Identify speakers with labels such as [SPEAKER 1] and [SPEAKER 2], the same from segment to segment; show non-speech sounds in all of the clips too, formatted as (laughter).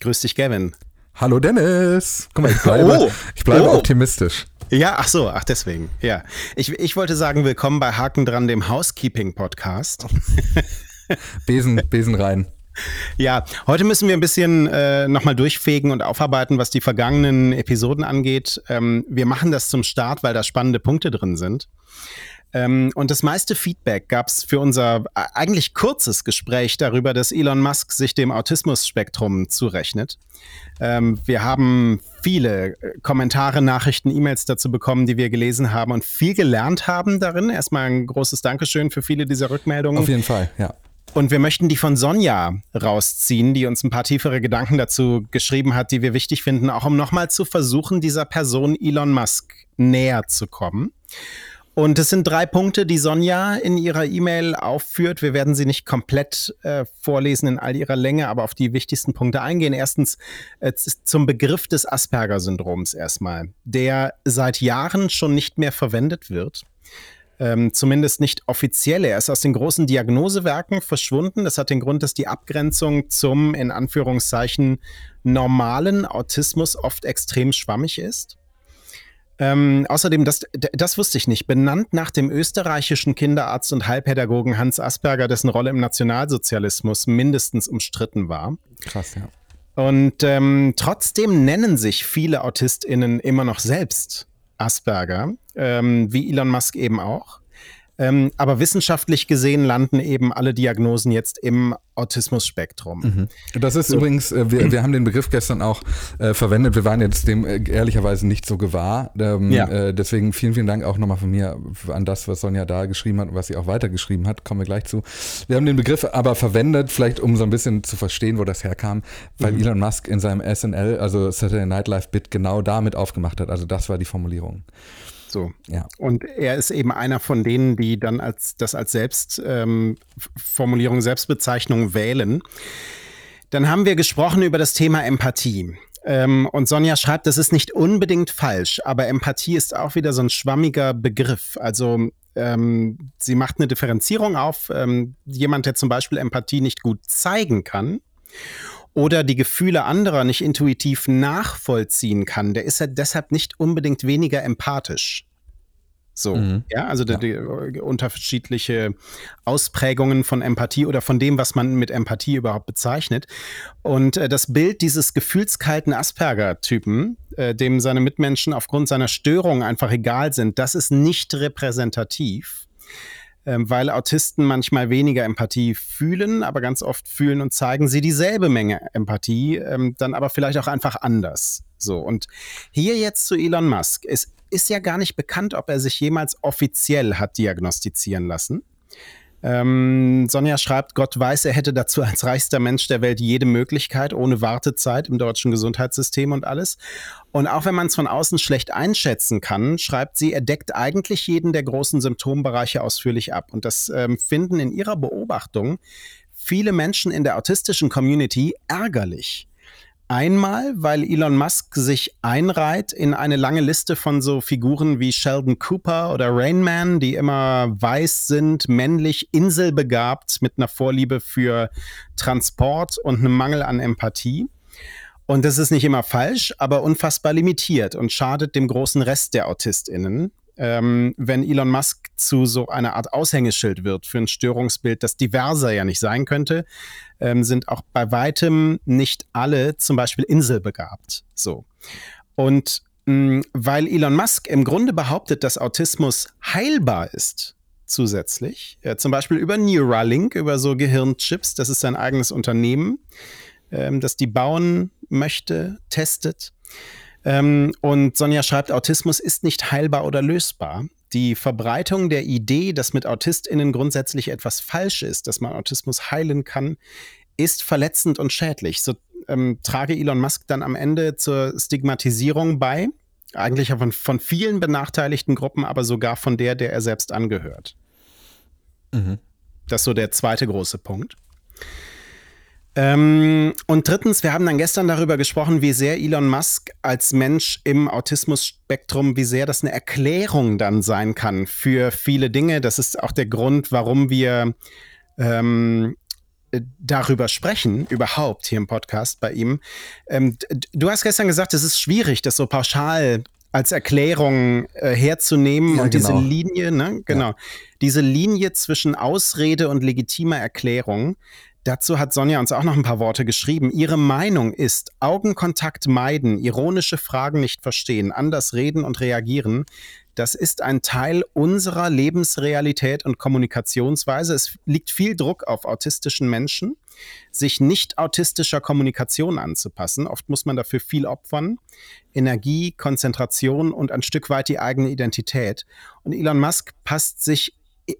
[SPEAKER 1] Grüß dich, Gavin.
[SPEAKER 2] Hallo Dennis. Guck mal, ich bleibe, oh. ich bleibe oh. optimistisch.
[SPEAKER 1] Ja, ach so, ach deswegen. Ja, ich, ich wollte sagen, willkommen bei Haken dran, dem Housekeeping-Podcast. (laughs)
[SPEAKER 2] Besen, Besen rein.
[SPEAKER 1] Ja, heute müssen wir ein bisschen äh, nochmal durchfegen und aufarbeiten, was die vergangenen Episoden angeht. Ähm, wir machen das zum Start, weil da spannende Punkte drin sind. Ähm, und das meiste Feedback gab es für unser äh, eigentlich kurzes Gespräch darüber, dass Elon Musk sich dem Autismus-Spektrum zurechnet. Ähm, wir haben viele äh, Kommentare, Nachrichten, E-Mails dazu bekommen, die wir gelesen haben und viel gelernt haben darin. Erstmal ein großes Dankeschön für viele dieser Rückmeldungen.
[SPEAKER 2] Auf jeden Fall, ja.
[SPEAKER 1] Und wir möchten die von Sonja rausziehen, die uns ein paar tiefere Gedanken dazu geschrieben hat, die wir wichtig finden, auch um nochmal zu versuchen, dieser Person Elon Musk näher zu kommen. Und es sind drei Punkte, die Sonja in ihrer E-Mail aufführt. Wir werden sie nicht komplett äh, vorlesen in all ihrer Länge, aber auf die wichtigsten Punkte eingehen. Erstens äh, zum Begriff des Asperger-Syndroms erstmal, der seit Jahren schon nicht mehr verwendet wird. Ähm, zumindest nicht offiziell. Er ist aus den großen Diagnosewerken verschwunden. Das hat den Grund, dass die Abgrenzung zum, in Anführungszeichen, normalen Autismus oft extrem schwammig ist. Ähm, außerdem, das, das wusste ich nicht, benannt nach dem österreichischen Kinderarzt und Heilpädagogen Hans Asperger, dessen Rolle im Nationalsozialismus mindestens umstritten war.
[SPEAKER 2] Krass, ja.
[SPEAKER 1] Und ähm, trotzdem nennen sich viele AutistInnen immer noch selbst Asperger, ähm, wie Elon Musk eben auch. Ähm, aber wissenschaftlich gesehen landen eben alle Diagnosen jetzt im Autismus-Spektrum.
[SPEAKER 2] Mhm. Das ist so. übrigens, äh, wir, wir haben den Begriff gestern auch äh, verwendet. Wir waren jetzt dem äh, ehrlicherweise nicht so gewahr. Ähm, ja. äh, deswegen vielen, vielen Dank auch nochmal von mir an das, was Sonja da geschrieben hat und was sie auch weitergeschrieben hat. Kommen wir gleich zu. Wir haben den Begriff aber verwendet, vielleicht um so ein bisschen zu verstehen, wo das herkam, weil mhm. Elon Musk in seinem SNL, also Saturday Night Live Bit, genau damit aufgemacht hat. Also das war die Formulierung.
[SPEAKER 1] So. Ja. Und er ist eben einer von denen, die dann als das als Selbstformulierung, ähm, Selbstbezeichnung wählen. Dann haben wir gesprochen über das Thema Empathie. Ähm, und Sonja schreibt, das ist nicht unbedingt falsch, aber Empathie ist auch wieder so ein schwammiger Begriff. Also ähm, sie macht eine Differenzierung auf. Ähm, jemand, der zum Beispiel Empathie nicht gut zeigen kann oder die Gefühle anderer nicht intuitiv nachvollziehen kann, der ist ja deshalb nicht unbedingt weniger empathisch. So, mhm. ja, also ja. Die, die, unterschiedliche Ausprägungen von Empathie oder von dem, was man mit Empathie überhaupt bezeichnet. Und äh, das Bild dieses gefühlskalten Asperger-Typen, äh, dem seine Mitmenschen aufgrund seiner Störung einfach egal sind, das ist nicht repräsentativ weil Autisten manchmal weniger Empathie fühlen, aber ganz oft fühlen und zeigen sie dieselbe Menge Empathie, ähm, dann aber vielleicht auch einfach anders. So, und hier jetzt zu Elon Musk. Es ist ja gar nicht bekannt, ob er sich jemals offiziell hat diagnostizieren lassen. Ähm, Sonja schreibt, Gott weiß, er hätte dazu als reichster Mensch der Welt jede Möglichkeit, ohne Wartezeit im deutschen Gesundheitssystem und alles. Und auch wenn man es von außen schlecht einschätzen kann, schreibt sie, er deckt eigentlich jeden der großen Symptombereiche ausführlich ab. Und das ähm, finden in ihrer Beobachtung viele Menschen in der autistischen Community ärgerlich. Einmal, weil Elon Musk sich einreiht in eine lange Liste von so Figuren wie Sheldon Cooper oder Rain Man, die immer weiß sind, männlich, inselbegabt, mit einer Vorliebe für Transport und einem Mangel an Empathie. Und das ist nicht immer falsch, aber unfassbar limitiert und schadet dem großen Rest der AutistInnen, ähm, wenn Elon Musk zu so einer Art Aushängeschild wird für ein Störungsbild, das diverser ja nicht sein könnte, ähm, sind auch bei weitem nicht alle zum Beispiel inselbegabt. So. Und mh, mm, weil Elon Musk im Grunde behauptet, dass Autismus heilbar ist, zusätzlich, äh, zum Beispiel über Neuralink, über so Gehirnchips, das ist sein eigenes Unternehmen, ähm, das die bauen möchte, testet. Ähm, und Sonja schreibt, Autismus ist nicht heilbar oder lösbar. Die Verbreitung der Idee, dass mit AutistInnen grundsätzlich etwas falsch ist, dass man Autismus heilen kann, ist verletzend und schädlich. So ähm, trage Elon Musk dann am Ende zur Stigmatisierung bei, eigentlich von, von vielen benachteiligten Gruppen, aber sogar von der, der er selbst angehört. Mhm. Das ist so der zweite große Punkt. Ähm, und drittens, wir haben dann gestern darüber gesprochen, wie sehr Elon Musk als Mensch im Autismus-Spektrum, wie sehr das eine Erklärung dann sein kann für viele Dinge. Das ist auch der Grund, warum wir ähm, äh, darüber sprechen, überhaupt hier im Podcast bei ihm. Ähm, du hast gestern gesagt, es ist schwierig, das so pauschal als Erklärung äh, herzunehmen ja, und genau. diese Linie, ne, genau, ja. diese Linie zwischen Ausrede und legitimer Erklärung. Dazu hat Sonja uns auch noch ein paar Worte geschrieben. Ihre Meinung ist, Augenkontakt meiden, ironische Fragen nicht verstehen, anders reden und reagieren. Das ist ein Teil unserer Lebensrealität und Kommunikationsweise. Es liegt viel Druck auf autistischen Menschen, sich nicht autistischer Kommunikation anzupassen. Oft muss man dafür viel opfern. Energie, Konzentration und ein Stück weit die eigene Identität. Und Elon Musk passt sich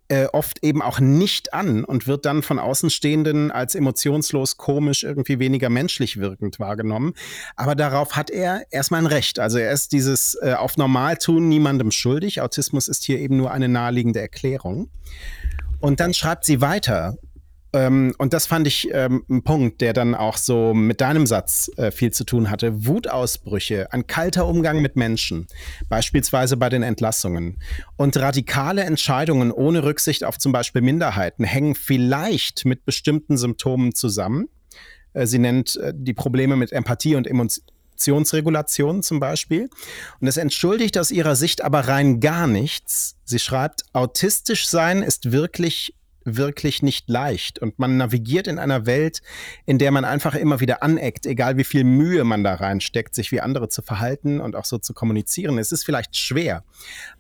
[SPEAKER 1] äh, oft eben auch nicht an und wird dann von Außenstehenden als emotionslos, komisch, irgendwie weniger menschlich wirkend wahrgenommen. Aber darauf hat er erstmal ein Recht. Also er ist dieses äh, auf Normaltun niemandem schuldig. Autismus ist hier eben nur eine naheliegende Erklärung. Und dann schreibt sie weiter. Ähm, und das fand ich ähm, ein Punkt, der dann auch so mit deinem Satz äh, viel zu tun hatte. Wutausbrüche, ein kalter Umgang mit Menschen, beispielsweise bei den Entlassungen. Und radikale Entscheidungen ohne Rücksicht auf zum Beispiel Minderheiten hängen vielleicht mit bestimmten Symptomen zusammen. Äh, sie nennt äh, die Probleme mit Empathie und Emotionsregulation zum Beispiel. Und es entschuldigt aus ihrer Sicht aber rein gar nichts. Sie schreibt, autistisch sein ist wirklich wirklich nicht leicht. Und man navigiert in einer Welt, in der man einfach immer wieder aneckt, egal wie viel Mühe man da reinsteckt, sich wie andere zu verhalten und auch so zu kommunizieren. Es ist vielleicht schwer,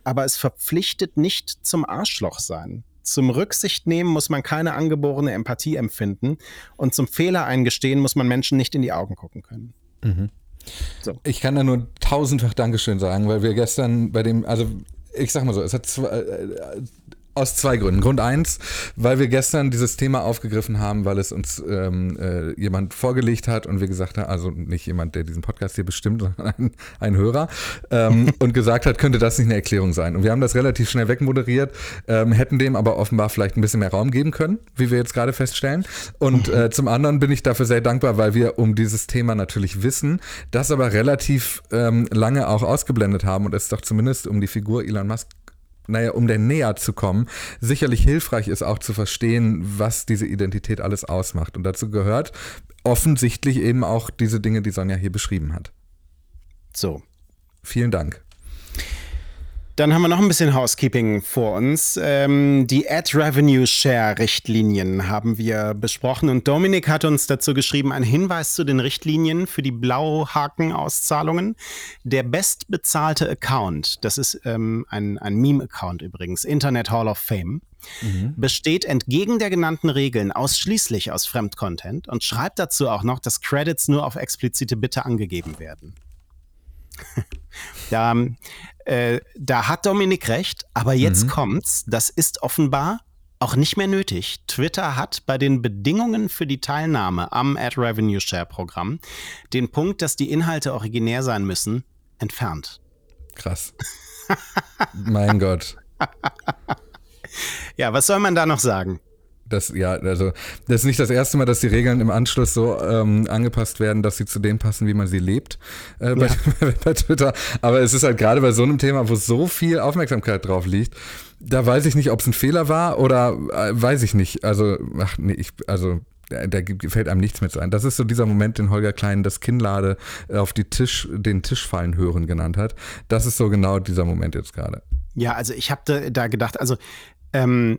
[SPEAKER 1] aber es verpflichtet nicht zum Arschloch sein. Zum Rücksicht nehmen muss man keine angeborene Empathie empfinden und zum Fehler eingestehen muss man Menschen nicht in die Augen gucken können. Mhm.
[SPEAKER 2] So. Ich kann da nur tausendfach Dankeschön sagen, weil wir gestern bei dem, also ich sag mal so, es hat zwei, äh, aus zwei Gründen. Grund eins, weil wir gestern dieses Thema aufgegriffen haben, weil es uns ähm, äh, jemand vorgelegt hat und wir gesagt haben, also nicht jemand, der diesen Podcast hier bestimmt, (laughs) sondern ein, ein Hörer, ähm, (laughs) und gesagt hat, könnte das nicht eine Erklärung sein. Und wir haben das relativ schnell wegmoderiert, ähm, hätten dem aber offenbar vielleicht ein bisschen mehr Raum geben können, wie wir jetzt gerade feststellen. Und (laughs) äh, zum anderen bin ich dafür sehr dankbar, weil wir um dieses Thema natürlich wissen, das aber relativ ähm, lange auch ausgeblendet haben und es doch zumindest um die Figur Elon Musk naja, um denn näher zu kommen, sicherlich hilfreich ist auch zu verstehen, was diese Identität alles ausmacht. Und dazu gehört offensichtlich eben auch diese Dinge, die Sonja hier beschrieben hat.
[SPEAKER 1] So.
[SPEAKER 2] Vielen Dank.
[SPEAKER 1] Dann haben wir noch ein bisschen Housekeeping vor uns. Ähm, die Ad Revenue Share Richtlinien haben wir besprochen und Dominik hat uns dazu geschrieben, ein Hinweis zu den Richtlinien für die Blauhaken-Auszahlungen. Der bestbezahlte Account, das ist ähm, ein, ein Meme-Account übrigens, Internet Hall of Fame, mhm. besteht entgegen der genannten Regeln ausschließlich aus Fremdcontent und schreibt dazu auch noch, dass Credits nur auf explizite Bitte angegeben werden. (laughs) da, äh, da hat Dominik recht, aber jetzt mhm. kommt's. Das ist offenbar auch nicht mehr nötig. Twitter hat bei den Bedingungen für die Teilnahme am Ad Revenue Share Programm den Punkt, dass die Inhalte originär sein müssen, entfernt.
[SPEAKER 2] Krass. mein Gott. (laughs)
[SPEAKER 1] Ja, was soll man da noch sagen?
[SPEAKER 2] Das, ja, also das ist nicht das erste Mal, dass die Regeln im Anschluss so ähm, angepasst werden, dass sie zu dem passen, wie man sie lebt äh, bei, ja. (laughs) bei, Twitter. Aber es ist halt gerade bei so einem Thema, wo so viel Aufmerksamkeit drauf liegt, da weiß ich nicht, ob es ein Fehler war oder äh, weiß ich nicht. Also, ach nee, ich, also da, da fällt einem nichts mit ein. Das ist so dieser Moment, den Holger Klein das Kinnlade auf die Tisch, den Tisch fallen hören genannt hat. Das ist so genau dieser Moment jetzt gerade.
[SPEAKER 1] Ja, also ich habe da gedacht, also ähm,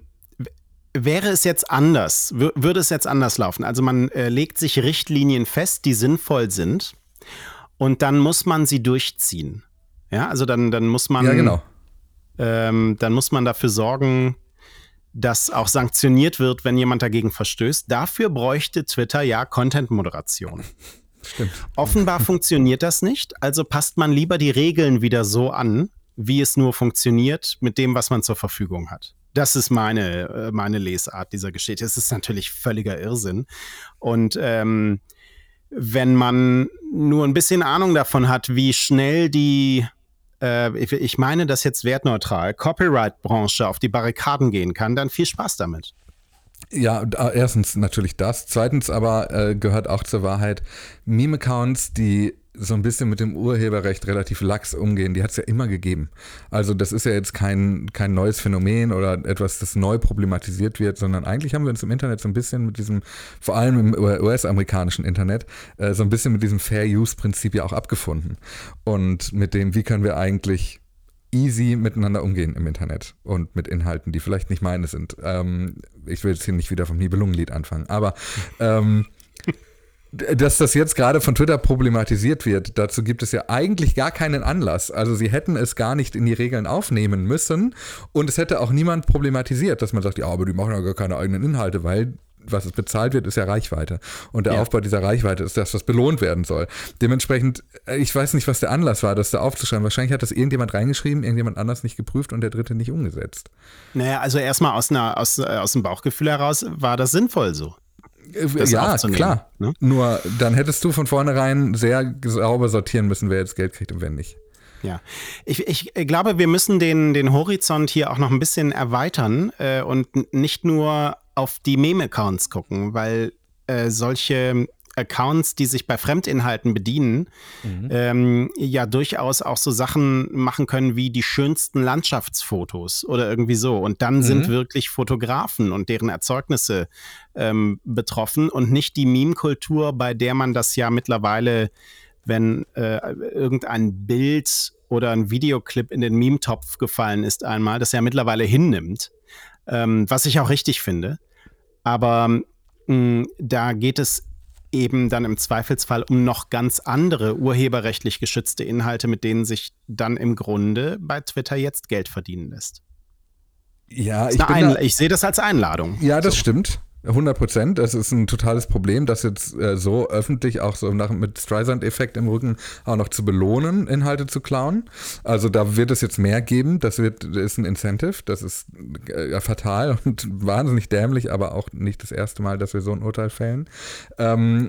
[SPEAKER 1] Wäre es jetzt anders, würde es jetzt anders laufen? Also man äh, legt sich Richtlinien fest, die sinnvoll sind und dann muss man sie durchziehen. Ja, also dann, dann muss man.
[SPEAKER 2] Ja, genau.
[SPEAKER 1] Ähm, dann muss man dafür sorgen, dass auch sanktioniert wird, wenn jemand dagegen verstößt. Dafür bräuchte Twitter ja Content-Moderation.
[SPEAKER 2] Stimmt.
[SPEAKER 1] Offenbar (laughs) funktioniert das nicht, also passt man lieber die Regeln wieder so an, wie es nur funktioniert mit dem, was man zur Verfügung hat. Das ist meine, äh, meine Lesart dieser Geschichte. Es ist natürlich völliger Irrsinn. Und ähm, wenn man nur ein bisschen Ahnung davon hat, wie schnell die, äh, ich meine das jetzt wertneutral, Copyright-Branche auf die Barrikaden gehen kann, dann viel Spaß damit.
[SPEAKER 2] Ja, erstens natürlich das. Zweitens aber äh, gehört auch zur Wahrheit, Meme-Accounts, die so ein bisschen mit dem Urheberrecht relativ lax umgehen. Die hat es ja immer gegeben. Also das ist ja jetzt kein, kein neues Phänomen oder etwas, das neu problematisiert wird, sondern eigentlich haben wir uns im Internet so ein bisschen mit diesem, vor allem im US-amerikanischen Internet, äh, so ein bisschen mit diesem Fair-Use-Prinzip ja auch abgefunden. Und mit dem, wie können wir eigentlich easy miteinander umgehen im Internet und mit Inhalten, die vielleicht nicht meine sind. Ähm, ich will jetzt hier nicht wieder vom Nibelungenlied anfangen, aber ähm, dass das jetzt gerade von Twitter problematisiert wird, dazu gibt es ja eigentlich gar keinen Anlass. Also sie hätten es gar nicht in die Regeln aufnehmen müssen und es hätte auch niemand problematisiert, dass man sagt, ja, aber die machen ja gar keine eigenen Inhalte, weil was es bezahlt wird, ist ja Reichweite. Und der ja. Aufbau dieser Reichweite ist das, was belohnt werden soll. Dementsprechend, äh, ich weiß nicht, was der Anlass war, das da aufzuschreiben. Wahrscheinlich hat das irgendjemand reingeschrieben, irgendjemand anders nicht geprüft und der dritte nicht umgesetzt.
[SPEAKER 1] Naja, also erstmal aus, aus, äh, aus dem Bauchgefühl heraus war das sinnvoll so.
[SPEAKER 2] Äh, ja, klar. Ne? Nur dann hättest du von vornherein sehr sauber sortieren müssen, wer jetzt Geld kriegt und wer nicht.
[SPEAKER 1] Ja, ich, ich glaube, wir müssen den, den Horizont hier auch noch ein bisschen erweitern äh, und nicht nur auf die Meme-Accounts gucken, weil äh, solche Accounts, die sich bei Fremdinhalten bedienen, mhm. ähm, ja durchaus auch so Sachen machen können wie die schönsten Landschaftsfotos oder irgendwie so. Und dann mhm. sind wirklich Fotografen und deren Erzeugnisse ähm, betroffen und nicht die Meme-Kultur, bei der man das ja mittlerweile, wenn äh, irgendein Bild oder ein Videoclip in den Meme-Topf gefallen ist einmal, das ja mittlerweile hinnimmt ähm, was ich auch richtig finde. Aber mh, mm, da geht es eben dann im Zweifelsfall um noch ganz andere urheberrechtlich geschützte Inhalte, mit denen sich dann im Grunde bei Twitter jetzt Geld verdienen lässt.
[SPEAKER 2] Ja, ich,
[SPEAKER 1] ich sehe das als Einladung.
[SPEAKER 2] Ja, das so. stimmt. 100 Prozent. Das ist ein totales Problem, das jetzt äh, so öffentlich auch so nach, mit Streisand-Effekt im Rücken auch noch zu belohnen, Inhalte zu klauen. Also da wird es jetzt mehr geben. Das wird das ist ein Incentive. Das ist äh, fatal (laughs) und wahnsinnig dämlich, aber auch nicht das erste Mal, dass wir so ein Urteil fällen. Ähm,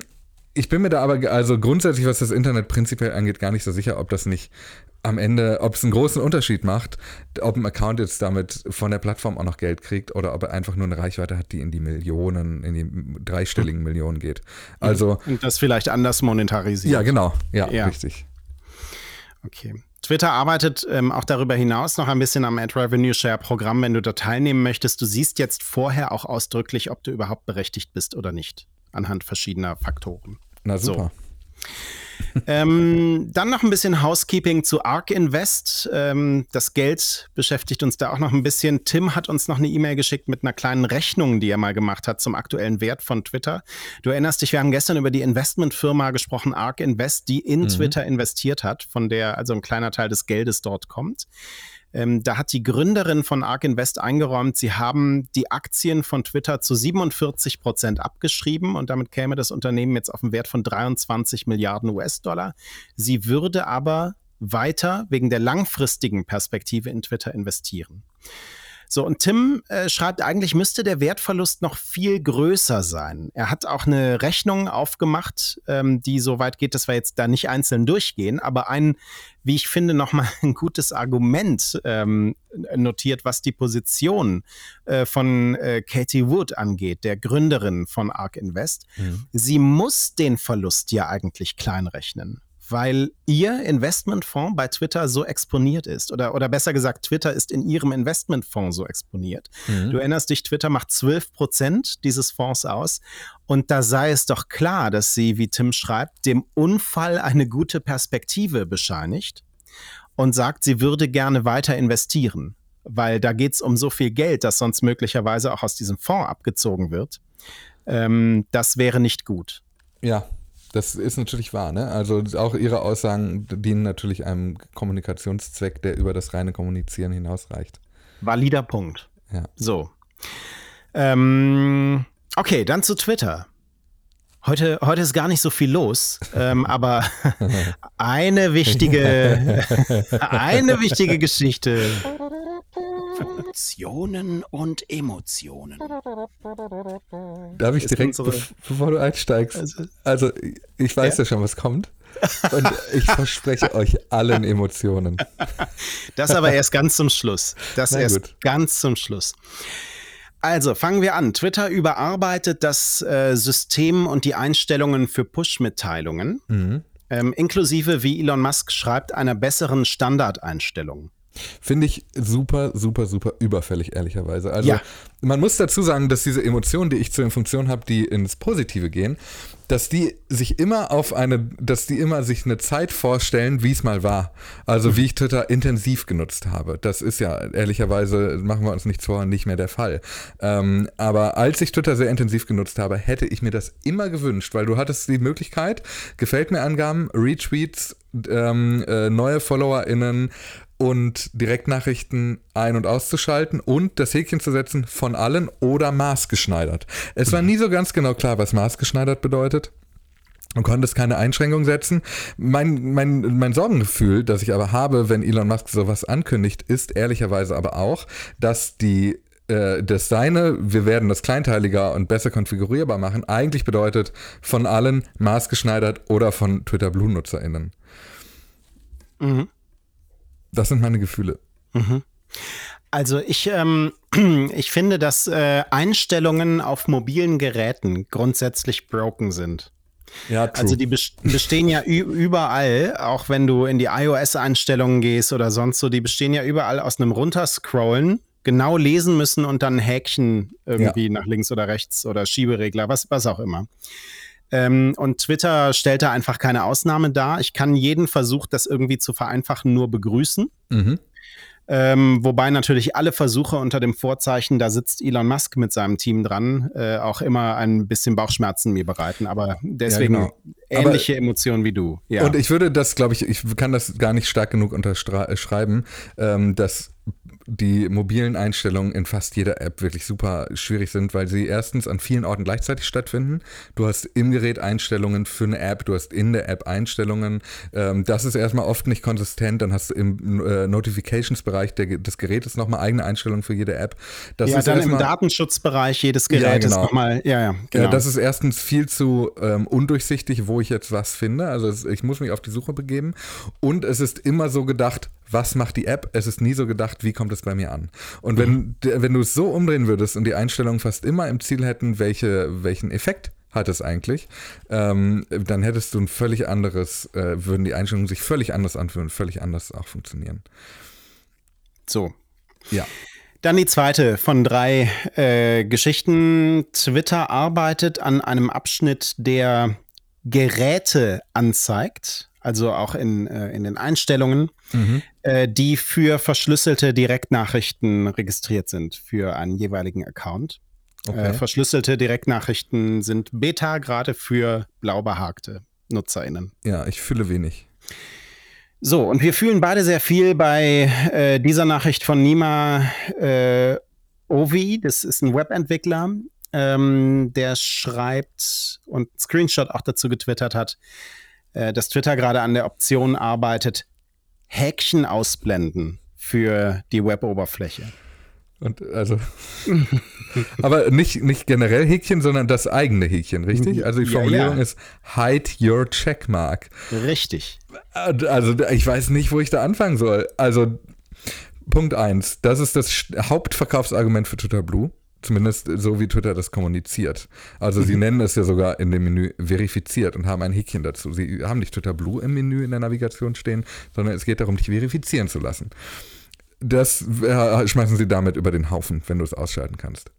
[SPEAKER 2] ich bin mir da aber also grundsätzlich, was das Internet prinzipiell angeht, gar nicht so sicher, ob das nicht am Ende, ob es einen großen Unterschied macht, ob ein Account jetzt damit von der Plattform auch noch Geld kriegt oder ob er einfach nur eine Reichweite hat, die in die Millionen, in die dreistelligen. Millionen geht. Also
[SPEAKER 1] und das vielleicht anders monetarisiert.
[SPEAKER 2] Ja, genau. Ja, ja. richtig.
[SPEAKER 1] Okay. Twitter arbeitet ähm, auch darüber hinaus noch ein bisschen am Ad Revenue Share Programm, wenn du da teilnehmen möchtest. Du siehst jetzt vorher auch ausdrücklich, ob du überhaupt berechtigt bist oder nicht, anhand verschiedener Faktoren.
[SPEAKER 2] Na super.
[SPEAKER 1] So ähm, dann noch ein bisschen Housekeeping zu ARK Invest. Ähm, das Geld beschäftigt uns da auch noch ein bisschen. Tim hat uns noch eine E-Mail geschickt mit einer kleinen Rechnung, die er mal gemacht hat zum aktuellen Wert von Twitter. Du erinnerst dich, wir haben gestern über die Investmentfirma gesprochen, ARK Invest, die in mhm. Twitter investiert hat, von der also ein kleiner Teil des Geldes dort kommt. Ähm, da hat die Gründerin von ARK Invest eingeräumt, sie haben die Aktien von Twitter zu 47 Prozent abgeschrieben und damit käme das Unternehmen jetzt auf einen Wert von 23 Milliarden US-Dollar. Sie würde aber weiter wegen der langfristigen Perspektive in Twitter investieren. So, und Tim äh, schreibt, eigentlich müsste der Wertverlust noch viel größer sein. Er hat auch eine Rechnung aufgemacht, ähm, die so weit geht, dass wir jetzt da nicht einzeln durchgehen, aber ein, wie ich finde, nochmal (laughs) ein gutes Argument ähm, notiert, was die Position äh, von äh, Katie Wood angeht, der Gründerin von ARK Invest. Mhm. Sie muss den Verlust ja eigentlich kleinrechnen weil Ihr Investmentfonds bei Twitter so exponiert ist. Oder, oder besser gesagt, Twitter ist in Ihrem Investmentfonds so exponiert. Mhm. Du erinnerst dich, Twitter macht 12 Prozent dieses Fonds aus. Und da sei es doch klar, dass sie, wie Tim schreibt, dem Unfall eine gute Perspektive bescheinigt und sagt, sie würde gerne weiter investieren. Weil da geht es um so viel Geld, das sonst möglicherweise auch aus diesem Fonds abgezogen wird. Ähm, das wäre nicht gut.
[SPEAKER 2] Ja, das ist natürlich wahr, ne? Also auch Ihre Aussagen dienen natürlich einem Kommunikationszweck, der über das reine Kommunizieren hinausreicht.
[SPEAKER 1] Valider Punkt. Ja. So. Ähm, okay, dann zu Twitter. Heute, heute ist gar nicht so viel los, ähm, (laughs) aber eine wichtige, (laughs) eine wichtige Geschichte Funktionen und Emotionen.
[SPEAKER 2] Darf ich direkt, be bevor du einsteigst? Also, also ich weiß ja. ja schon, was kommt. (laughs) Und ich verspreche euch allen Emotionen.
[SPEAKER 1] Das aber erst ganz zum Schluss. Das Na erst gut. ganz zum Schluss. Also fangen wir an. Twitter überarbeitet das äh, System und die Einstellungen für Push-Mitteilungen. Mhm. ähm, inklusive, wie Elon Musk schreibt, einer besseren Standardeinstellung.
[SPEAKER 2] Finde ich super, super, super überfällig, ehrlicherweise. Also ja. man muss dazu sagen, dass diese Emotionen, die ich zu den Funktionen habe, die ins Positive gehen, dass die sich immer auf eine, dass die immer sich eine Zeit vorstellen, wie es mal war. Also mhm. wie ich Twitter intensiv genutzt habe. Das ist ja ehrlicherweise, machen wir uns nichts vor, nicht mehr der Fall. Ähm, aber als ich Twitter sehr intensiv genutzt habe, hätte ich mir das immer gewünscht, weil du hattest die Möglichkeit, gefällt mir Angaben, Retweets, ähm, äh, neue FollowerInnen, und Direktnachrichten ein- und auszuschalten und das Häkchen zu setzen von allen oder maßgeschneidert. Es war nie so ganz genau klar, was maßgeschneidert bedeutet. Du konntest keine Einschränkung setzen. Mein, mein, mein Sorgengefühl, das ich aber habe, wenn Elon Musk sowas ankündigt, ist ehrlicherweise aber auch, dass die äh, dass seine, wir werden das kleinteiliger und besser konfigurierbar machen, eigentlich bedeutet von allen maßgeschneidert oder von Twitter Blue-NutzerInnen. Mhm. Das sind meine Gefühle. Mhm.
[SPEAKER 1] Also ich, ähm, (clears throat) ich finde, dass äh, Einstellungen auf mobilen Geräten grundsätzlich broken sind. Ja, true. Also die bestehen ja überall, auch wenn du in die iOS-Einstellungen gehst oder sonst so, die bestehen ja überall aus einem Runterscrollen, genau lesen müssen und dann ein Häkchen irgendwie ja. nach links oder rechts oder Schieberegler, was, was auch immer. Ähm, und Twitter stellt da einfach keine Ausnahme dar. Ich kann jeden Versuch, das irgendwie zu vereinfachen, nur begrüßen. Mhm. Ähm, wobei natürlich alle Versuche unter dem Vorzeichen, da sitzt Elon Musk mit seinem Team dran, äh, auch immer ein bisschen Bauchschmerzen mir bereiten. Aber deswegen ja, genau. ähnliche Aber, Emotionen wie du.
[SPEAKER 2] Ja. Und ich würde das, glaube ich, ich kann das gar nicht stark genug unterschreiben, ähm, dass die mobilen Einstellungen in fast jeder App wirklich super schwierig sind, weil sie erstens an vielen Orten gleichzeitig stattfinden. Du hast im Gerät Einstellungen für eine App, du hast in der App Einstellungen. Ähm, das ist erstmal oft nicht konsistent. Dann hast du im äh, Notifications-Bereich des Gerätes nochmal eigene Einstellungen für jede App.
[SPEAKER 1] Das ja, dann im Datenschutzbereich jedes Gerätes ja, genau. nochmal. Ja, ja,
[SPEAKER 2] genau. Ja, das ist erstens viel zu ähm, undurchsichtig, wo ich jetzt was finde. Also ich muss mich auf die Suche begeben. Und es ist immer so gedacht, was macht die App? Es ist nie so gedacht, wie kommt es bei mir an? Und wenn, mhm. wenn du es so umdrehen würdest und die Einstellungen fast immer im Ziel hätten, welche, welchen Effekt hat es eigentlich, ähm, dann hättest du ein völlig anderes, äh, würden die Einstellungen sich völlig anders anfühlen, völlig anders auch funktionieren.
[SPEAKER 1] So. Ja. Dann die zweite von drei äh, Geschichten. Twitter arbeitet an einem Abschnitt, der Geräte anzeigt also auch in, äh, in den Einstellungen, mhm. Äh, die für verschlüsselte Direktnachrichten registriert sind für einen jeweiligen Account. Okay. Äh, verschlüsselte Direktnachrichten sind Beta gerade für blau behagte NutzerInnen.
[SPEAKER 2] Ja, ich fühle wenig.
[SPEAKER 1] So, und wir fühlen beide sehr viel bei äh, dieser Nachricht von Nima äh, Ovi. Das ist ein Webentwickler, ähm, der schreibt und einen Screenshot auch dazu getwittert hat, äh, dass Twitter gerade an der Option arbeitet, Häkchen ausblenden für die Web-Oberfläche.
[SPEAKER 2] Und also, (laughs) aber nicht, nicht generell Häkchen, sondern das eigene Häkchen, richtig? Also die Formulierung ja, ja. ist Hide your checkmark.
[SPEAKER 1] Richtig.
[SPEAKER 2] Also ich weiß nicht, wo ich da anfangen soll. Also Punkt eins, das ist das Hauptverkaufsargument für Twitter Blue. Zumindest so wie Twitter das kommuniziert. Also mhm. sie nennen es ja sogar in dem Menü verifiziert und haben ein Häkchen dazu. Sie haben nicht Twitter Blue im Menü in der Navigation stehen, sondern es geht darum, dich verifizieren zu lassen. Das äh, schmeißen sie damit über den Haufen, wenn du es ausschalten kannst.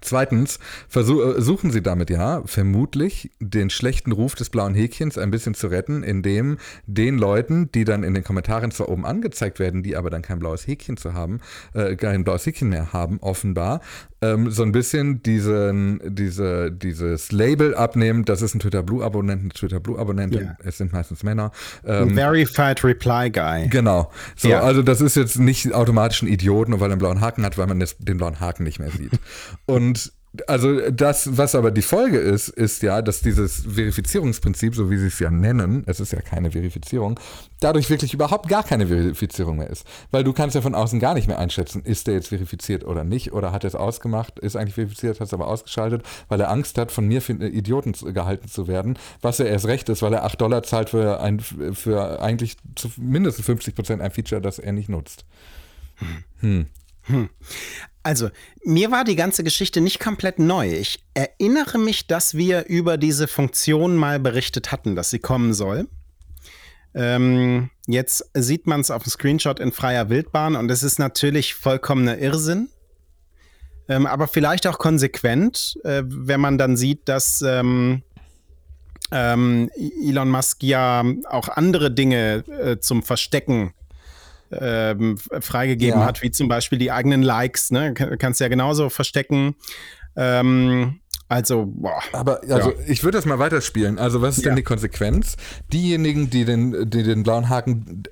[SPEAKER 2] Zweitens versuchen äh, sie damit ja vermutlich den schlechten Ruf des blauen Häkchens ein bisschen zu retten, indem den Leuten, die dann in den Kommentaren zwar oben angezeigt werden, die aber dann kein blaues Häkchen zu haben, äh, kein blaues Häkchen mehr haben, offenbar, ähm, so ein bisschen diesen, diese, dieses Label abnehmen, das ist ein Twitter Blue Abonnent, eine Twitter Blue Abonnentin, yeah. es sind meistens Männer.
[SPEAKER 1] Ähm, Verified Reply Guy.
[SPEAKER 2] Genau. So, ja. also das ist jetzt nicht automatisch ein Idiot, nur weil er einen blauen Haken hat, weil man den blauen Haken nicht mehr sieht. (laughs) Und also das, was aber die Folge ist, ist ja, dass dieses Verifizierungsprinzip, so wie sie es ja nennen, es ist ja keine Verifizierung, dadurch wirklich überhaupt gar keine Verifizierung mehr ist. Weil du kannst ja von außen gar nicht mehr einschätzen, ist der jetzt verifiziert oder nicht, oder hat er es ausgemacht, ist eigentlich verifiziert, hat es aber ausgeschaltet, weil er Angst hat, von mir für Idioten gehalten zu werden, was ja erst recht ist, weil er 8 Dollar zahlt für, ein, für eigentlich zu mindestens 50 Prozent ein Feature, das er nicht nutzt.
[SPEAKER 1] Hm. Hm. Also, mir war die ganze Geschichte nicht komplett neu. Ich erinnere mich, dass wir über diese Funktion mal berichtet hatten, dass sie kommen soll. Ähm, jetzt sieht man es auf dem Screenshot in freier Wildbahn und es ist natürlich vollkommener Irrsinn. Ähm, aber vielleicht auch konsequent, äh, wenn man dann sieht, dass ähm, ähm, Elon Musk ja auch andere Dinge äh, zum Verstecken ähm, freigegeben ja. hat, wie zum Beispiel die eigenen Likes. Ne? Kannst ja genauso verstecken. Ähm, also, boah.
[SPEAKER 2] Aber also ja. ich würde das mal weiterspielen. Also, was ist ja. denn die Konsequenz? Diejenigen, die den, die den blauen Haken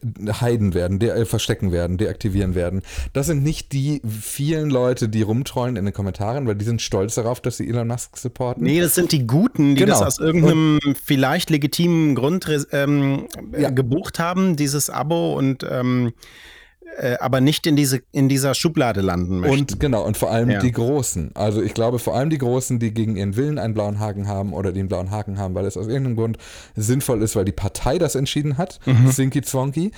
[SPEAKER 2] heiden werden, de äh, verstecken werden, deaktivieren werden, das sind nicht die vielen Leute, die rumtrollen in den Kommentaren, weil die sind stolz darauf, dass sie Elon Musk supporten.
[SPEAKER 1] Nee, das sind die Guten, die genau. das aus irgendeinem und, vielleicht legitimen Grund ähm, ja. gebucht haben, dieses Abo und ähm, äh, aber nicht in, diese, in dieser Schublade landen möchten.
[SPEAKER 2] Und genau, und vor allem ja. die Großen. Also ich glaube vor allem die Großen, die gegen ihren Willen einen blauen Haken haben oder den blauen Haken haben, weil es aus irgendeinem Grund sinnvoll ist, weil die Partei das entschieden hat, mhm. Zwonky,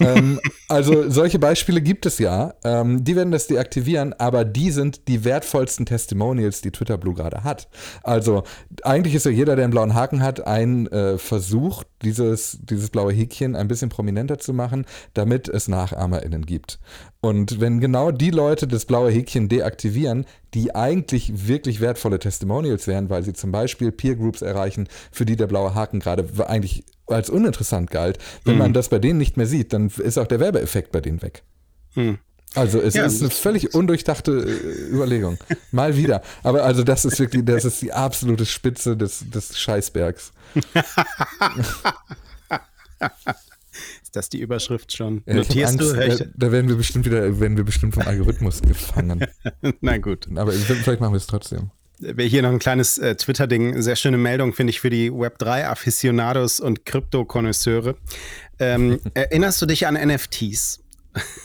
[SPEAKER 2] ähm, also solche Beispiele gibt es ja. Ähm, die werden das deaktivieren, aber die sind die wertvollsten Testimonials, die Twitter Blue gerade hat. Also eigentlich ist ja jeder, der einen blauen Haken hat, ein äh, Versuch, dieses, dieses blaue Häkchen ein bisschen prominenter zu machen, damit es NachahmerInnen gibt. Und wenn genau die Leute das blaue Häkchen deaktivieren, die eigentlich wirklich wertvolle Testimonials wären, weil sie zum Beispiel Peer Groups erreichen, für die der blaue Haken gerade eigentlich als uninteressant galt, wenn mhm. man das bei denen nicht mehr sieht, dann ist auch der Werbeeffekt bei denen weg. Mhm. Also es ja, ist eine völlig undurchdachte äh, Überlegung. Mal wieder. Aber also das ist wirklich, das ist die absolute Spitze des, des Scheißbergs. (laughs)
[SPEAKER 1] ist das die Überschrift schon?
[SPEAKER 2] Ja, Notierst Angst, du? Da, da, werden wir bestimmt wieder, werden wir bestimmt vom Algorithmus gefangen. (laughs)
[SPEAKER 1] Na gut.
[SPEAKER 2] Aber vielleicht machen wir es trotzdem
[SPEAKER 1] hier noch ein kleines äh, Twitter-Ding. Sehr schöne Meldung, finde ich, für die Web3-Afficionados und Krypto-Konnoisseure. Ähm, (laughs) erinnerst du dich an NFTs?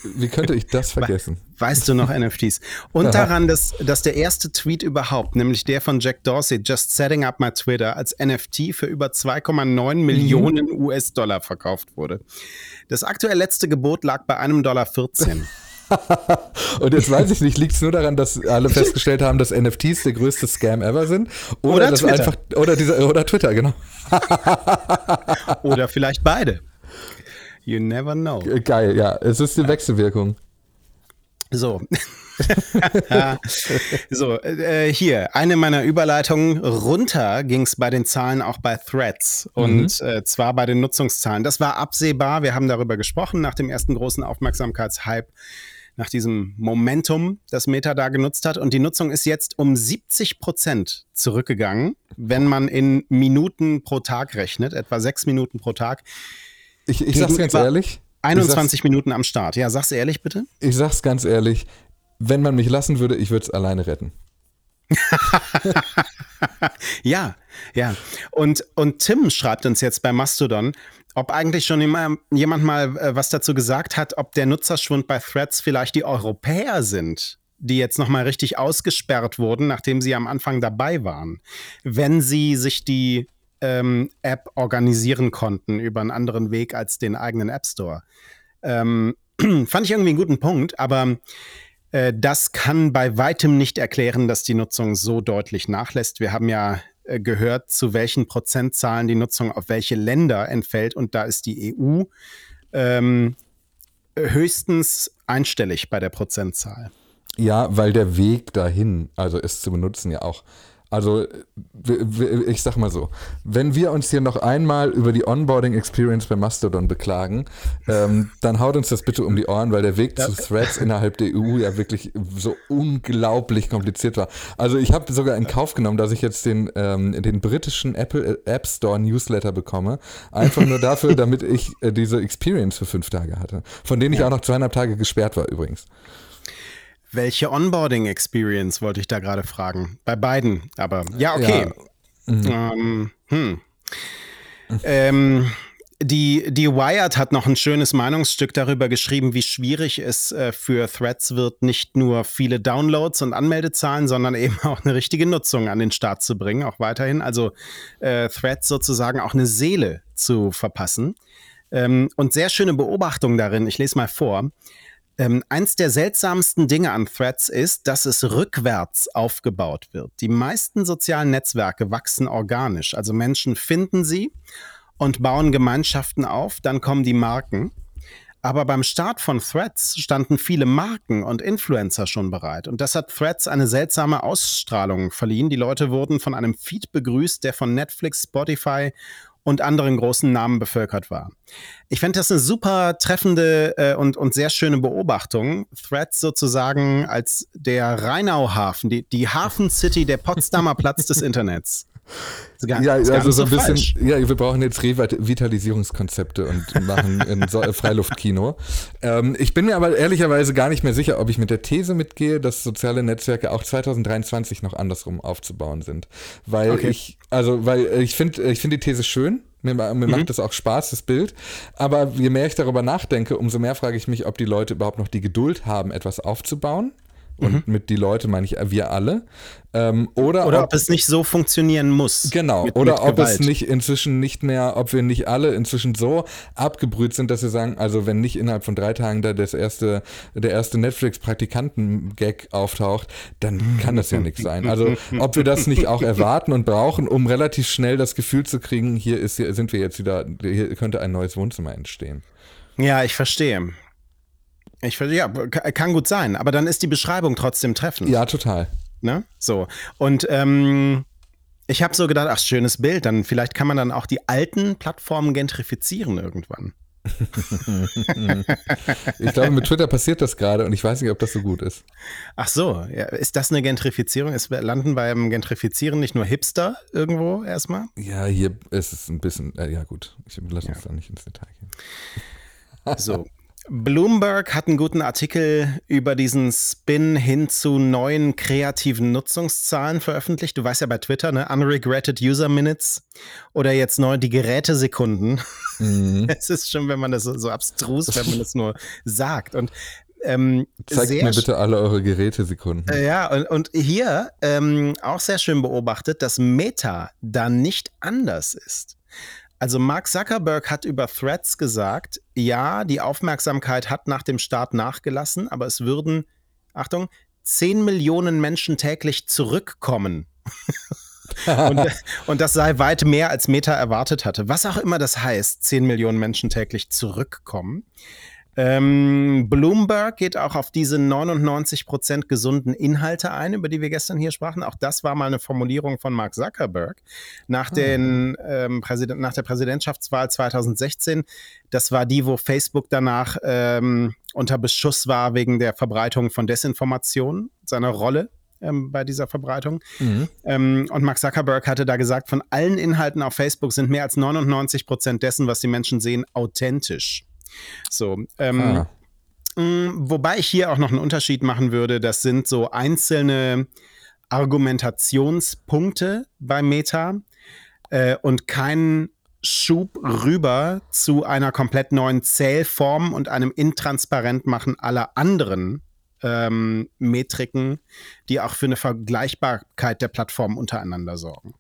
[SPEAKER 2] Wie könnte ich das (laughs) vergessen?
[SPEAKER 1] Weißt du noch NFTs? Und Aha. daran, dass, dass der erste Tweet überhaupt, nämlich der von Jack Dorsey, Just Setting Up My Twitter, als NFT für über 2,9 mhm. Millionen US-Dollar verkauft wurde. Das aktuell letzte Gebot lag bei einem Dollar 14. (laughs)
[SPEAKER 2] und jetzt weiß ich nicht, liegt es nur daran, dass alle festgestellt haben, dass NFTs der größte Scam ever sind? Oder, oder Twitter. Einfach, oder, dieser, oder Twitter, genau.
[SPEAKER 1] oder vielleicht beide. You never know.
[SPEAKER 2] Geil, ja. Es ist die Wechselwirkung.
[SPEAKER 1] So. (laughs) so, äh, hier, eine meiner Überleitungen. Runter ging es bei den Zahlen auch bei Threads. Und mhm. äh, zwar bei den Nutzungszahlen. Das war absehbar. Wir haben darüber gesprochen nach dem ersten großen Aufmerksamkeitshype nach diesem Momentum, das Meta da genutzt hat. Und die Nutzung ist jetzt um 70 Prozent zurückgegangen, wenn man in Minuten pro Tag rechnet, etwa sechs Minuten pro Tag.
[SPEAKER 2] Ich, ich sag's ganz ehrlich.
[SPEAKER 1] 21 Minuten am Start. Ja, sag's ehrlich bitte.
[SPEAKER 2] Ich sag's ganz ehrlich. Wenn man mich lassen würde, ich würde es alleine retten. (laughs)
[SPEAKER 1] ja, ja. Und, und Tim schreibt uns jetzt bei Mastodon, ob eigentlich schon jemand mal äh, was dazu gesagt hat, ob der Nutzerschwund bei Threads vielleicht die Europäer sind, die jetzt nochmal richtig ausgesperrt wurden, nachdem sie am Anfang dabei waren, wenn sie sich die ähm, App organisieren konnten über einen anderen Weg als den eigenen App Store. Ähm, (clears throat) fand ich irgendwie einen guten Punkt, aber äh, das kann bei weitem nicht erklären, dass die Nutzung so deutlich nachlässt. Wir haben ja gehört, zu welchen Prozentzahlen die Nutzung auf welche Länder entfällt. Und da ist die EU ähm, höchstens einstellig bei der Prozentzahl.
[SPEAKER 2] Ja, weil der Weg dahin, also es zu benutzen, ja auch also ich sag mal so, wenn wir uns hier noch einmal über die Onboarding Experience bei Mastodon beklagen, ähm, dann haut uns das bitte um die Ohren, weil der Weg ja. zu Threads innerhalb der EU ja wirklich so unglaublich kompliziert war. Also ich habe sogar in Kauf genommen, dass ich jetzt den, ähm, den britischen Apple App Store Newsletter bekomme, einfach nur dafür, damit ich äh, diese Experience für fünf Tage hatte, von denen ich ja. auch noch zweieinhalb Tage gesperrt war übrigens.
[SPEAKER 1] Welche Onboarding-Experience wollte ich da gerade fragen? Bei beiden, aber ja, okay. Ja. Mhm. Ähm, hm. ähm, die, die Wired hat noch ein schönes Meinungsstück darüber geschrieben, wie schwierig es äh, für Threads wird, nicht nur viele Downloads und Anmeldezahlen, sondern eben auch eine richtige Nutzung an den Start zu bringen, auch weiterhin. Also äh, Threads sozusagen auch eine Seele zu verpassen. Ähm, und sehr schöne Beobachtung darin, ich lese mal vor. Ähm, eins der seltsamsten Dinge an Threads ist, dass es rückwärts aufgebaut wird. Die meisten sozialen Netzwerke wachsen organisch, also Menschen finden sie und bauen Gemeinschaften auf, dann kommen die Marken. Aber beim Start von Threads standen viele Marken und Influencer schon bereit. Und das hat Threads eine seltsame Ausstrahlung verliehen. Die Leute wurden von einem Feed begrüßt, der von Netflix, Spotify und anderen großen Namen bevölkert war. Ich fände das eine super treffende äh, und, und sehr schöne Beobachtung. Threads sozusagen als der Rheinauhafen, die, die Hafen City, der Potsdamer Platz des Internets.
[SPEAKER 2] Gar, ja, also so ein bisschen, falsch. ja, wir brauchen jetzt Revitalisierungskonzepte und machen so Freiluftkino. Ähm, ich bin mir aber ehrlicherweise gar nicht mehr sicher, ob ich mit der These mitgehe, dass soziale Netzwerke auch 2023 noch andersrum aufzubauen sind. Weil okay. ich, also, weil ich finde, ich finde die These schön. Mir, mir mhm. macht das auch Spaß, das Bild. Aber je mehr ich darüber nachdenke, umso mehr frage ich mich, ob die Leute überhaupt noch die Geduld haben, etwas aufzubauen und mhm. mit die Leute meine ich wir alle. Ähm, oder,
[SPEAKER 1] oder ob, ob, es nicht so funktionieren muss.
[SPEAKER 2] Genau. Mit, oder mit ob Gewalt. es nicht inzwischen nicht mehr, ob wir nicht alle inzwischen so abgebrüht sind, dass wir sagen, also wenn nicht innerhalb von drei Tagen da das erste, der erste Netflix-Praktikanten-Gag auftaucht, dann kann das ja nichts sein. Also ob wir das nicht auch erwarten und brauchen, um relativ schnell das Gefühl zu kriegen, hier ist, hier sind wir jetzt wieder, hier könnte ein neues Wohnzimmer entstehen.
[SPEAKER 1] Ja, ich verstehe. Ich finde, ja, kann gut sein, aber dann ist die Beschreibung trotzdem treffend.
[SPEAKER 2] Ja, total.
[SPEAKER 1] Ne? So. Und ähm, ich habe so gedacht, ach, schönes Bild, dann vielleicht kann man dann auch die alten Plattformen gentrifizieren irgendwann.
[SPEAKER 2] ich glaube, mit Twitter passiert das gerade und ich weiß nicht, ob das so gut ist.
[SPEAKER 1] Ach so, ja, ist das eine Gentrifizierung? Es landen beim Gentrifizieren nicht nur Hipster irgendwo erstmal?
[SPEAKER 2] Ja, hier ist es ein bisschen, äh, ja gut, ich lasse uns ja. da nicht ins Detail gehen.
[SPEAKER 1] So, (laughs) Bloomberg hat einen guten Artikel über diesen Spin hin zu neuen kreativen Nutzungszahlen veröffentlicht. Du weißt ja bei Twitter, ne? Unregretted User Minutes oder jetzt neu die Gerätesekunden. Mhm. (laughs) Es ist schon, wenn man das so, so abstrus, wenn man das nur sagt. Und ähm,
[SPEAKER 2] Zeigt mir bitte alle eure Gerätesekunden.
[SPEAKER 1] Äh, ja, und, und hier ähm, auch sehr schön beobachtet, dass Meta da nicht anders ist. Also Mark Zuckerberg hat über Threads gesagt, ja, die Aufmerksamkeit hat nach dem Start nachgelassen, aber es würden, Achtung, 10 Millionen Menschen täglich zurückkommen. (laughs) und, und, das sei weit mehr, als Meta erwartet hatte. Was auch immer das heißt, 10 Millionen Menschen täglich zurückkommen. Ähm, Bloomberg geht auch auf diese 99% gesunden Inhalte ein, über die wir gestern hier sprachen. Auch das war mal eine Formulierung von Mark Zuckerberg nach, ah. den, ähm, Präsident, nach der Präsidentschaftswahl 2016. Das war die, wo Facebook danach ähm, unter Beschuss war wegen der Verbreitung von Desinformation, seiner Rolle ähm, bei dieser Verbreitung. Mhm. Ähm, und Mark Zuckerberg hatte da gesagt, von allen Inhalten auf Facebook sind mehr als 99% dessen, was die Menschen sehen, authentisch. So. Ähm, ah. Mm, wobei ich hier auch noch einen Unterschied machen würde. Das sind so einzelne Argumentationspunkte bei Meta äh, und kein Schub rüber zu einer komplett neuen Zählform und einem Intransparentmachen aller anderen ähm, Metriken, die auch für eine Vergleichbarkeit der Plattformen untereinander sorgen.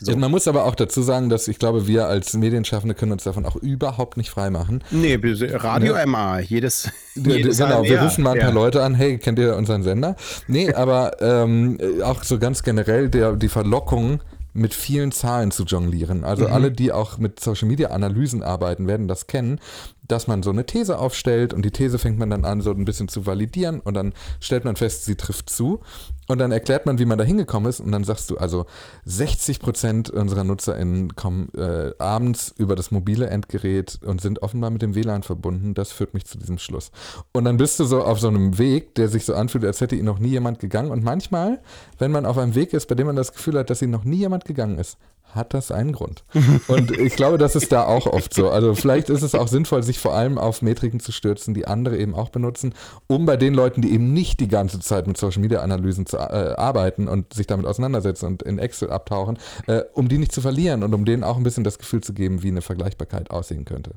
[SPEAKER 2] So. Man muss aber auch dazu sagen, dass ich glaube, wir als Medienschaffende können uns davon auch überhaupt nicht freimachen.
[SPEAKER 1] Nee, Radio ja. MA, jedes, (laughs)
[SPEAKER 2] jedes Genau, wir rufen mal ein paar ja. Leute an, hey, kennt ihr unseren Sender? Nee, (laughs) aber ähm, auch so ganz generell der, die Verlockung, mit vielen Zahlen zu jonglieren. Also mhm. alle, die auch mit Social Media Analysen arbeiten, werden das kennen, dass man so eine These aufstellt und die These fängt man dann an, so ein bisschen zu validieren und dann stellt man fest, sie trifft zu. Und dann erklärt man, wie man da hingekommen ist und dann sagst du, also 60 Prozent unserer NutzerInnen kommen äh, abends über das mobile Endgerät und sind offenbar mit dem WLAN verbunden. Das führt mich zu diesem Schluss. Und dann bist du so auf so einem Weg, der sich so anfühlt, als hätte ihn noch nie jemand gegangen. Und manchmal, wenn man auf einem Weg ist, bei dem man das Gefühl hat, dass ihn noch nie jemand gegangen ist, hat das einen Grund. Und ich glaube, das ist da auch oft so. Also vielleicht ist es auch sinnvoll, sich vor allem auf Metriken zu stürzen, die andere eben auch benutzen, um bei den Leuten, die eben nicht die ganze Zeit mit Social Media Analysen zu äh, arbeiten und sich damit auseinandersetzen und in Excel abtauchen, äh, um die nicht zu verlieren und um denen auch ein bisschen das Gefühl zu geben, wie eine Vergleichbarkeit aussehen könnte.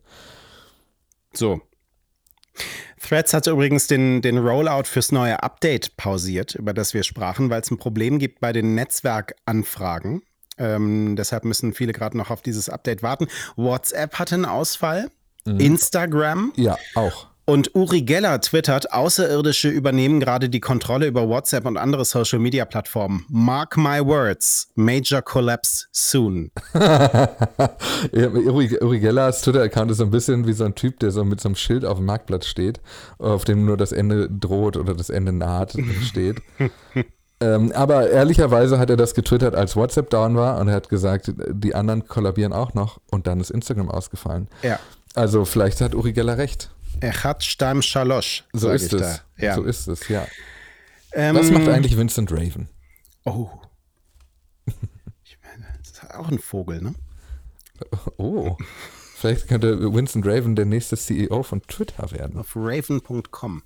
[SPEAKER 1] So, Threads hat übrigens den, den Rollout fürs neue Update pausiert, über das wir sprachen, weil es ein Problem gibt bei den Netzwerkanfragen. Ähm, deshalb müssen viele gerade noch auf dieses Update warten. WhatsApp hatte einen Ausfall. Mhm. Instagram.
[SPEAKER 2] Ja, auch.
[SPEAKER 1] Und Uri Geller twittert, Außerirdische übernehmen gerade die Kontrolle über WhatsApp und andere Social-Media-Plattformen. Mark my words, major collapse soon. (laughs)
[SPEAKER 2] Uri, Uri Gellers Twitter-Account ist so ein bisschen wie so ein Typ, der so mit so einem Schild auf dem Marktplatz steht, auf dem nur das Ende droht oder das Ende naht (laughs) steht. Ähm, aber ehrlicherweise hat er das getwittert, als WhatsApp down war und er hat gesagt, die anderen kollabieren auch noch und dann ist Instagram ausgefallen.
[SPEAKER 1] Ja.
[SPEAKER 2] Also vielleicht hat Uri Geller recht.
[SPEAKER 1] Er hat Stamm Schalosch.
[SPEAKER 2] So ist es. Ja. So ist es, ja. Ähm, Was macht eigentlich Vincent Raven?
[SPEAKER 1] Oh. Ich meine, das ist auch ein Vogel, ne? (laughs)
[SPEAKER 2] Oh. Vielleicht könnte Vincent Raven der nächste CEO von Twitter werden.
[SPEAKER 1] Auf raven.com.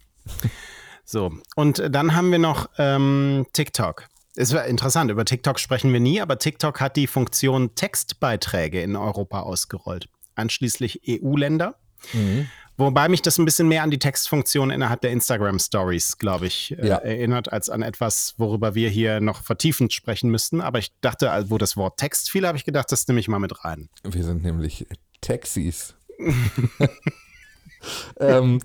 [SPEAKER 1] So, und dann haben wir noch ähm, TikTok. Es war interessant, über TikTok sprechen wir nie, aber TikTok hat die Funktion Textbeiträge in Europa ausgerollt. Anschließend EU-Länder. Mhm. Wobei mich das ein bisschen mehr an die Textfunktion innerhalb der Instagram Stories, glaube ich, äh, ja. äh, erinnert, als an etwas, worüber wir hier noch vertiefend sprechen müssten. Aber ich dachte, wo das Wort Text fiel, habe ich gedacht, das nehme ich mal mit rein.
[SPEAKER 2] Wir sind nämlich Taxis. (laughs) ähm,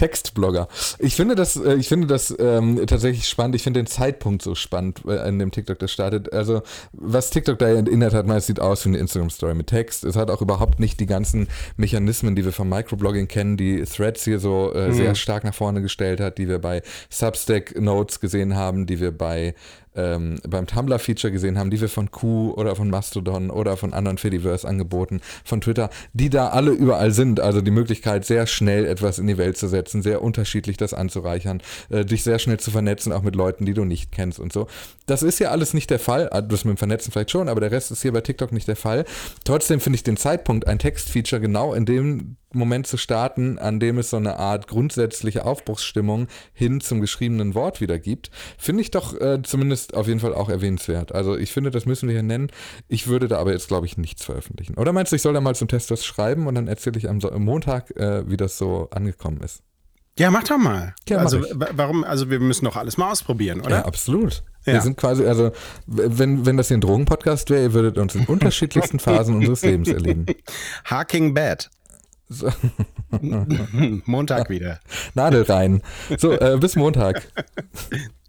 [SPEAKER 2] Textblogger. Ich finde das, äh, ich finde das ähm, tatsächlich spannend. Ich finde den Zeitpunkt so spannend, an dem TikTok das startet. Also, was TikTok da erinnert hat, meist sieht aus wie eine Instagram-Story mit Text. Es hat auch überhaupt nicht die ganzen Mechanismen, die wir vom Microblogging kennen, die Threads hier so äh, mhm. sehr stark nach vorne gestellt hat, die wir bei Substack Notes gesehen haben, die wir bei ähm, beim Tumblr-Feature gesehen haben, die wir von Q oder von Mastodon oder von anderen Fediverse angeboten, von Twitter, die da alle überall sind. Also die Möglichkeit, sehr schnell etwas in die Welt zu setzen, sehr unterschiedlich das anzureichern, äh, dich sehr schnell zu vernetzen, auch mit Leuten, die du nicht kennst und so. Das ist ja alles nicht der Fall. Ah, das mit dem Vernetzen vielleicht schon, aber der Rest ist hier bei TikTok nicht der Fall. Trotzdem finde ich den Zeitpunkt, ein Textfeature genau in dem Moment zu starten, an dem es so eine Art grundsätzliche Aufbruchsstimmung hin zum geschriebenen Wort wieder gibt, finde ich doch äh, zumindest auf jeden Fall auch erwähnenswert. Also ich finde, das müssen wir hier nennen. Ich würde da aber jetzt, glaube ich, nichts veröffentlichen. Oder meinst du, ich soll da mal zum Test was schreiben und dann erzähle ich am, so Montag, äh, wie das so angekommen ist?
[SPEAKER 1] Ja, mach doch mal. Ja, also warum, also wir müssen doch alles mal ausprobieren, oder?
[SPEAKER 2] Ja, absolut. Ja. Wir sind quasi, also wenn, wenn das hier ein Drogenpodcast wäre, ihr würdet uns in unterschiedlichsten (laughs) Phasen unseres Lebens erleben.
[SPEAKER 1] Harking Bad. So. (laughs) Montag wieder.
[SPEAKER 2] Nadel rein. So, äh, bis Montag. (laughs)